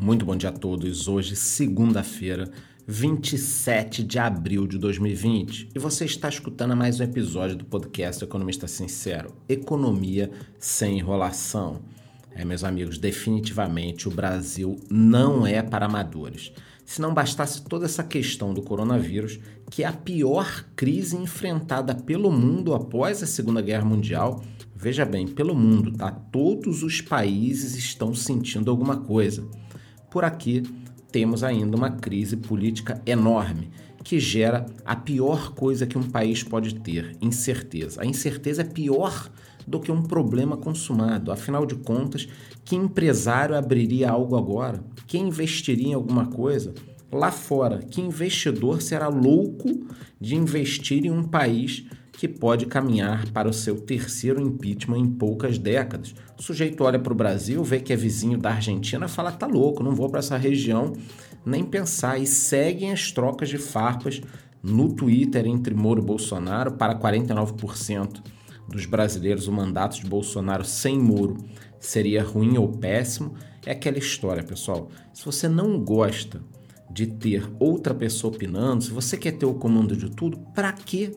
Muito bom dia a todos. Hoje, segunda-feira, 27 de abril de 2020, e você está escutando mais um episódio do podcast Economista Sincero: Economia sem enrolação. É, meus amigos, definitivamente o Brasil não é para amadores. Se não bastasse toda essa questão do coronavírus, que é a pior crise enfrentada pelo mundo após a Segunda Guerra Mundial, veja bem, pelo mundo, tá? Todos os países estão sentindo alguma coisa. Por aqui temos ainda uma crise política enorme que gera a pior coisa que um país pode ter: incerteza. A incerteza é pior do que um problema consumado. Afinal de contas, que empresário abriria algo agora? Quem investiria em alguma coisa? Lá fora, que investidor será louco de investir em um país que pode caminhar para o seu terceiro impeachment em poucas décadas. O sujeito olha para o Brasil, vê que é vizinho da Argentina, fala: tá louco, não vou para essa região nem pensar. E seguem as trocas de farpas no Twitter entre Moro e Bolsonaro. Para 49% dos brasileiros, o mandato de Bolsonaro sem Moro seria ruim ou péssimo. É aquela história, pessoal. Se você não gosta de ter outra pessoa opinando, se você quer ter o comando de tudo, para que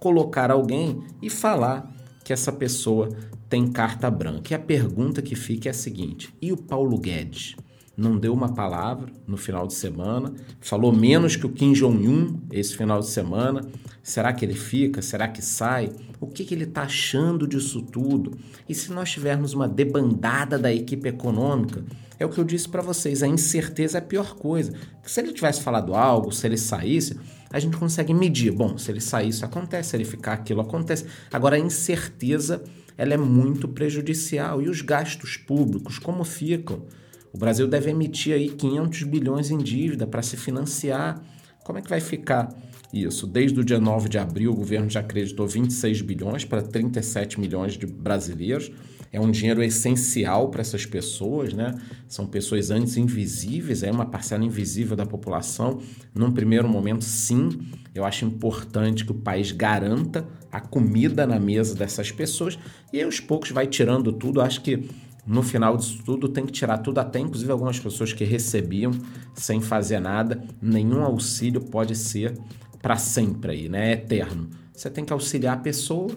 colocar alguém e falar que essa pessoa tem carta branca. E a pergunta que fica é a seguinte: e o Paulo Guedes? Não deu uma palavra no final de semana, falou menos que o Kim Jong-un esse final de semana. Será que ele fica? Será que sai? O que, que ele está achando disso tudo? E se nós tivermos uma debandada da equipe econômica, é o que eu disse para vocês, a incerteza é a pior coisa. Se ele tivesse falado algo, se ele saísse, a gente consegue medir. Bom, se ele sair, isso acontece, se ele ficar, aquilo acontece. Agora, a incerteza ela é muito prejudicial. E os gastos públicos, como ficam? O Brasil deve emitir aí 500 bilhões em dívida para se financiar. Como é que vai ficar isso? Desde o dia 9 de abril, o governo já acreditou 26 bilhões para 37 milhões de brasileiros é um dinheiro essencial para essas pessoas, né? São pessoas antes invisíveis, é uma parcela invisível da população. Num primeiro momento, sim, eu acho importante que o país garanta a comida na mesa dessas pessoas e aos poucos vai tirando tudo. Acho que no final disso tudo tem que tirar tudo até inclusive algumas pessoas que recebiam sem fazer nada. Nenhum auxílio pode ser para sempre aí, né? É eterno. Você tem que auxiliar a pessoa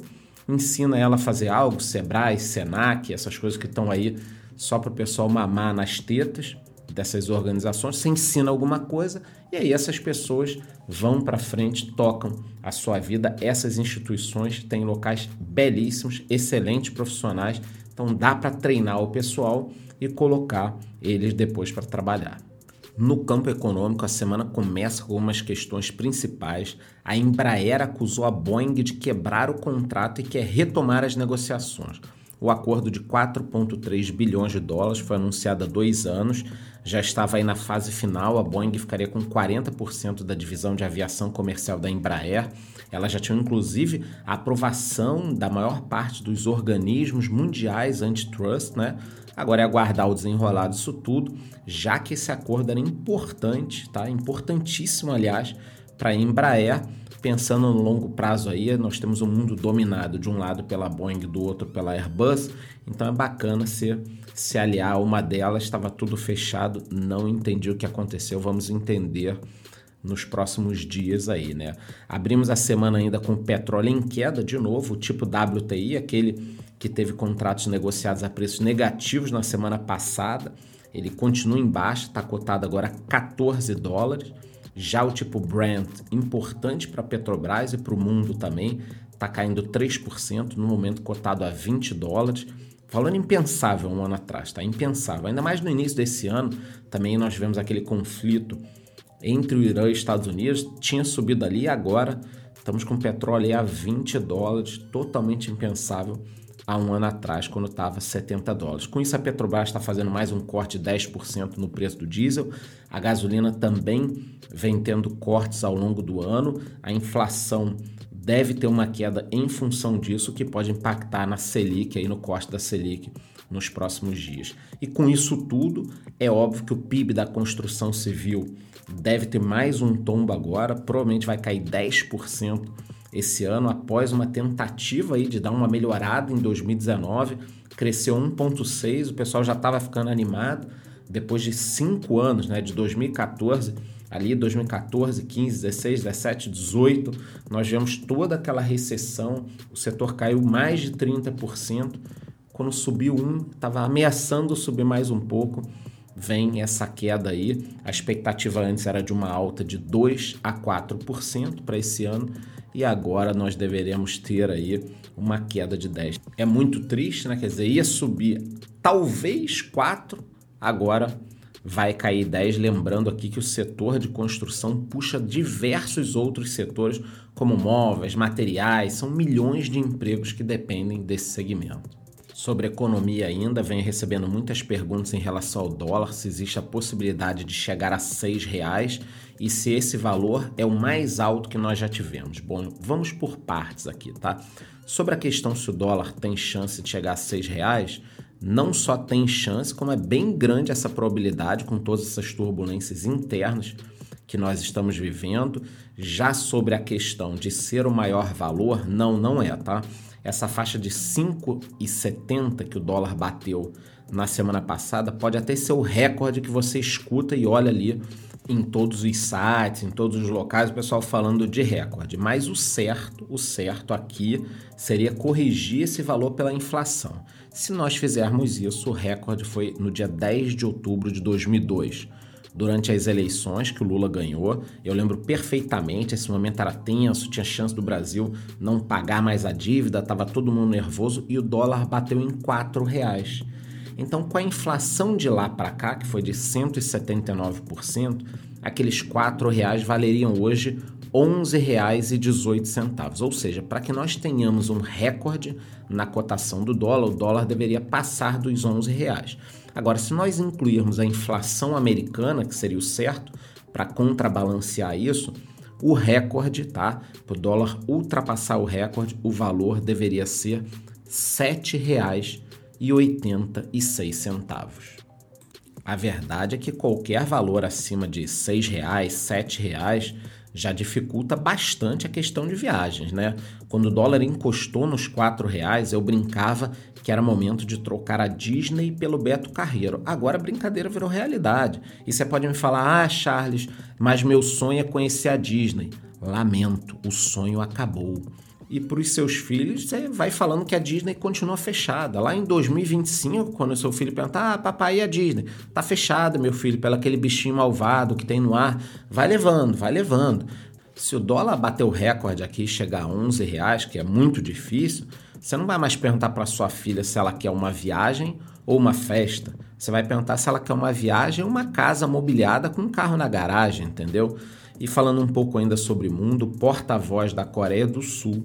ensina ela a fazer algo, Sebrae, Senac, essas coisas que estão aí só para o pessoal mamar nas tetas dessas organizações, você ensina alguma coisa e aí essas pessoas vão para frente, tocam a sua vida. Essas instituições têm locais belíssimos, excelentes profissionais, então dá para treinar o pessoal e colocar eles depois para trabalhar. No campo econômico, a semana começa com algumas questões principais. A Embraer acusou a Boeing de quebrar o contrato e quer retomar as negociações. O acordo de 4,3 bilhões de dólares foi anunciado há dois anos, já estava aí na fase final. A Boeing ficaria com 40% da divisão de aviação comercial da Embraer. Ela já tinha inclusive a aprovação da maior parte dos organismos mundiais antitrust, né? Agora é aguardar o desenrolar disso tudo, já que esse acordo era importante, tá? Importantíssimo, aliás, para a Embraer. Pensando no longo prazo aí, nós temos um mundo dominado de um lado pela Boeing, do outro pela Airbus. Então é bacana se, se aliar a uma delas. Estava tudo fechado, não entendi o que aconteceu. Vamos entender nos próximos dias aí, né? Abrimos a semana ainda com petróleo em queda de novo, o tipo WTI, aquele que teve contratos negociados a preços negativos na semana passada. Ele continua em baixa, está cotado agora a 14 dólares. Já o tipo Brent, importante para a Petrobras e para o mundo também, está caindo 3%, no momento cotado a 20 dólares. Falando impensável um ano atrás, tá? Impensável. Ainda mais no início desse ano, também nós vemos aquele conflito entre o Irã e os Estados Unidos, tinha subido ali e agora estamos com petróleo a 20 dólares, totalmente impensável há um ano atrás, quando estava 70 dólares. Com isso, a Petrobras está fazendo mais um corte de 10% no preço do diesel. A gasolina também vem tendo cortes ao longo do ano. A inflação deve ter uma queda em função disso, que pode impactar na Selic, aí no corte da Selic nos próximos dias. E com isso tudo, é óbvio que o PIB da construção civil deve ter mais um tombo agora, provavelmente vai cair 10% esse ano, após uma tentativa aí de dar uma melhorada em 2019, cresceu 1,6, o pessoal já estava ficando animado, depois de cinco anos, né, de 2014 ali 2014, 15, 16, 17, 18, nós vemos toda aquela recessão, o setor caiu mais de 30%. Quando subiu um, estava ameaçando subir mais um pouco, vem essa queda aí. A expectativa antes era de uma alta de 2 a 4% para esse ano e agora nós deveremos ter aí uma queda de 10. É muito triste, né? Quer dizer, ia subir talvez 4, agora vai cair 10, lembrando aqui que o setor de construção puxa diversos outros setores, como móveis, materiais, são milhões de empregos que dependem desse segmento. Sobre economia ainda, vem recebendo muitas perguntas em relação ao dólar, se existe a possibilidade de chegar a R$ reais e se esse valor é o mais alto que nós já tivemos. Bom, vamos por partes aqui, tá? Sobre a questão se o dólar tem chance de chegar a R$ reais, não só tem chance, como é bem grande essa probabilidade com todas essas turbulências internas que nós estamos vivendo. Já sobre a questão de ser o maior valor, não, não é, tá? Essa faixa de 5,70 que o dólar bateu na semana passada pode até ser o recorde que você escuta e olha ali em todos os sites, em todos os locais, o pessoal falando de recorde. Mas o certo, o certo aqui seria corrigir esse valor pela inflação. Se nós fizermos isso, o recorde foi no dia 10 de outubro de 2002, durante as eleições que o Lula ganhou. Eu lembro perfeitamente, esse momento era tenso, tinha chance do Brasil não pagar mais a dívida, estava todo mundo nervoso e o dólar bateu em R$ reais. Então, com a inflação de lá para cá, que foi de 179%, aqueles R$ reais valeriam hoje R$ 11,18. Ou seja, para que nós tenhamos um recorde na cotação do dólar, o dólar deveria passar dos 11 reais. Agora, se nós incluirmos a inflação americana, que seria o certo, para contrabalancear isso, o recorde, tá? Para o dólar ultrapassar o recorde, o valor deveria ser R$ 7,86. A verdade é que qualquer valor acima de R$ 6,00, R$ 7,00 já dificulta bastante a questão de viagens, né? Quando o dólar encostou nos quatro reais, eu brincava que era momento de trocar a Disney pelo Beto Carreiro. Agora a brincadeira virou realidade. E você pode me falar, ah, Charles, mas meu sonho é conhecer a Disney. Lamento, o sonho acabou e para os seus filhos, você vai falando que a Disney continua fechada. Lá em 2025, quando o seu filho pergunta: Ah, papai, e a Disney? Tá fechada, meu filho, pelo aquele bichinho malvado que tem no ar. Vai levando, vai levando. Se o dólar bater o recorde aqui e chegar a 11 reais, que é muito difícil, você não vai mais perguntar para sua filha se ela quer uma viagem ou uma festa. Você vai perguntar se ela quer uma viagem ou uma casa mobiliada com um carro na garagem, entendeu? E falando um pouco ainda sobre mundo, o porta-voz da Coreia do Sul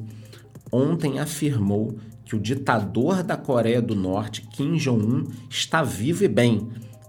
ontem afirmou que o ditador da Coreia do Norte, Kim Jong-un, está vivo e bem.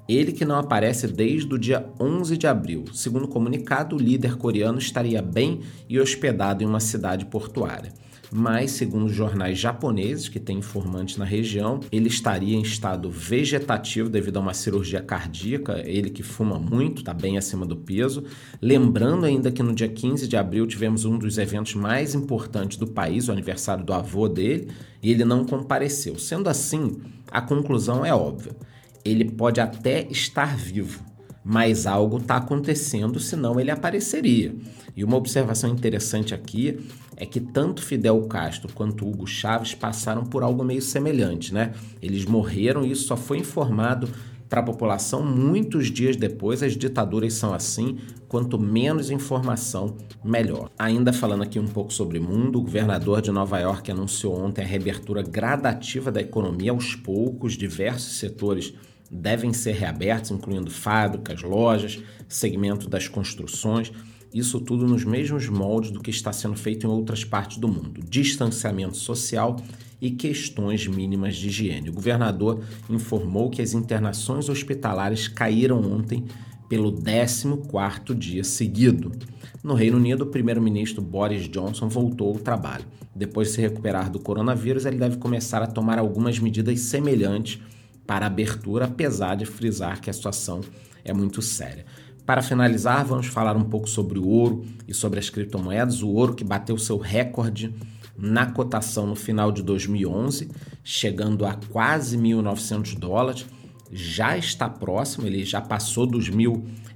Ele que não aparece desde o dia 11 de abril. Segundo o comunicado, o líder coreano estaria bem e hospedado em uma cidade portuária mas, segundo jornais japoneses que têm informantes na região, ele estaria em estado vegetativo devido a uma cirurgia cardíaca, ele que fuma muito, está bem acima do peso. Lembrando ainda que no dia 15 de abril tivemos um dos eventos mais importantes do país, o aniversário do avô dele, e ele não compareceu. Sendo assim, a conclusão é óbvia. Ele pode até estar vivo, mas algo está acontecendo, senão ele apareceria. E uma observação interessante aqui é que tanto Fidel Castro quanto Hugo Chávez passaram por algo meio semelhante, né? Eles morreram e isso só foi informado para a população muitos dias depois. As ditaduras são assim, quanto menos informação, melhor. Ainda falando aqui um pouco sobre o mundo, o governador de Nova York anunciou ontem a reabertura gradativa da economia aos poucos, diversos setores devem ser reabertos, incluindo fábricas, lojas, segmento das construções. Isso tudo nos mesmos moldes do que está sendo feito em outras partes do mundo: distanciamento social e questões mínimas de higiene. O governador informou que as internações hospitalares caíram ontem pelo 14º dia seguido. No Reino Unido, o primeiro-ministro Boris Johnson voltou ao trabalho. Depois de se recuperar do coronavírus, ele deve começar a tomar algumas medidas semelhantes para abertura, apesar de frisar que a situação é muito séria. Para finalizar, vamos falar um pouco sobre o ouro e sobre as criptomoedas. O ouro que bateu seu recorde na cotação no final de 2011, chegando a quase 1.900 dólares. já está próximo, ele já passou dos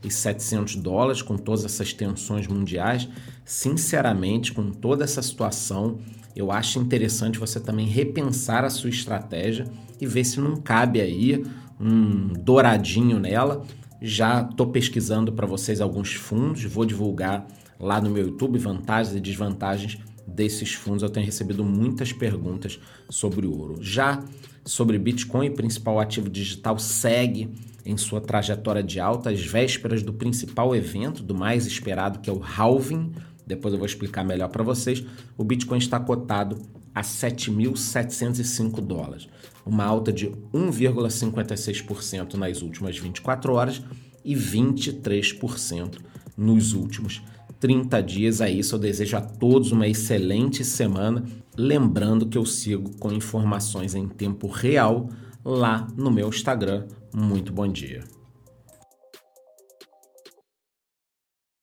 1.700 dólares com todas essas tensões mundiais. Sinceramente, com toda essa situação, eu acho interessante você também repensar a sua estratégia e ver se não cabe aí um douradinho nela. Já estou pesquisando para vocês alguns fundos, vou divulgar lá no meu YouTube vantagens e desvantagens desses fundos. Eu tenho recebido muitas perguntas sobre ouro. Já sobre Bitcoin, principal ativo digital segue em sua trajetória de alta às vésperas do principal evento, do mais esperado, que é o halving depois eu vou explicar melhor para vocês. O Bitcoin está cotado a 7.705 dólares, uma alta de 1,56% nas últimas 24 horas e 23% nos últimos 30 dias. É isso, eu desejo a todos uma excelente semana. Lembrando que eu sigo com informações em tempo real lá no meu Instagram. Muito bom dia.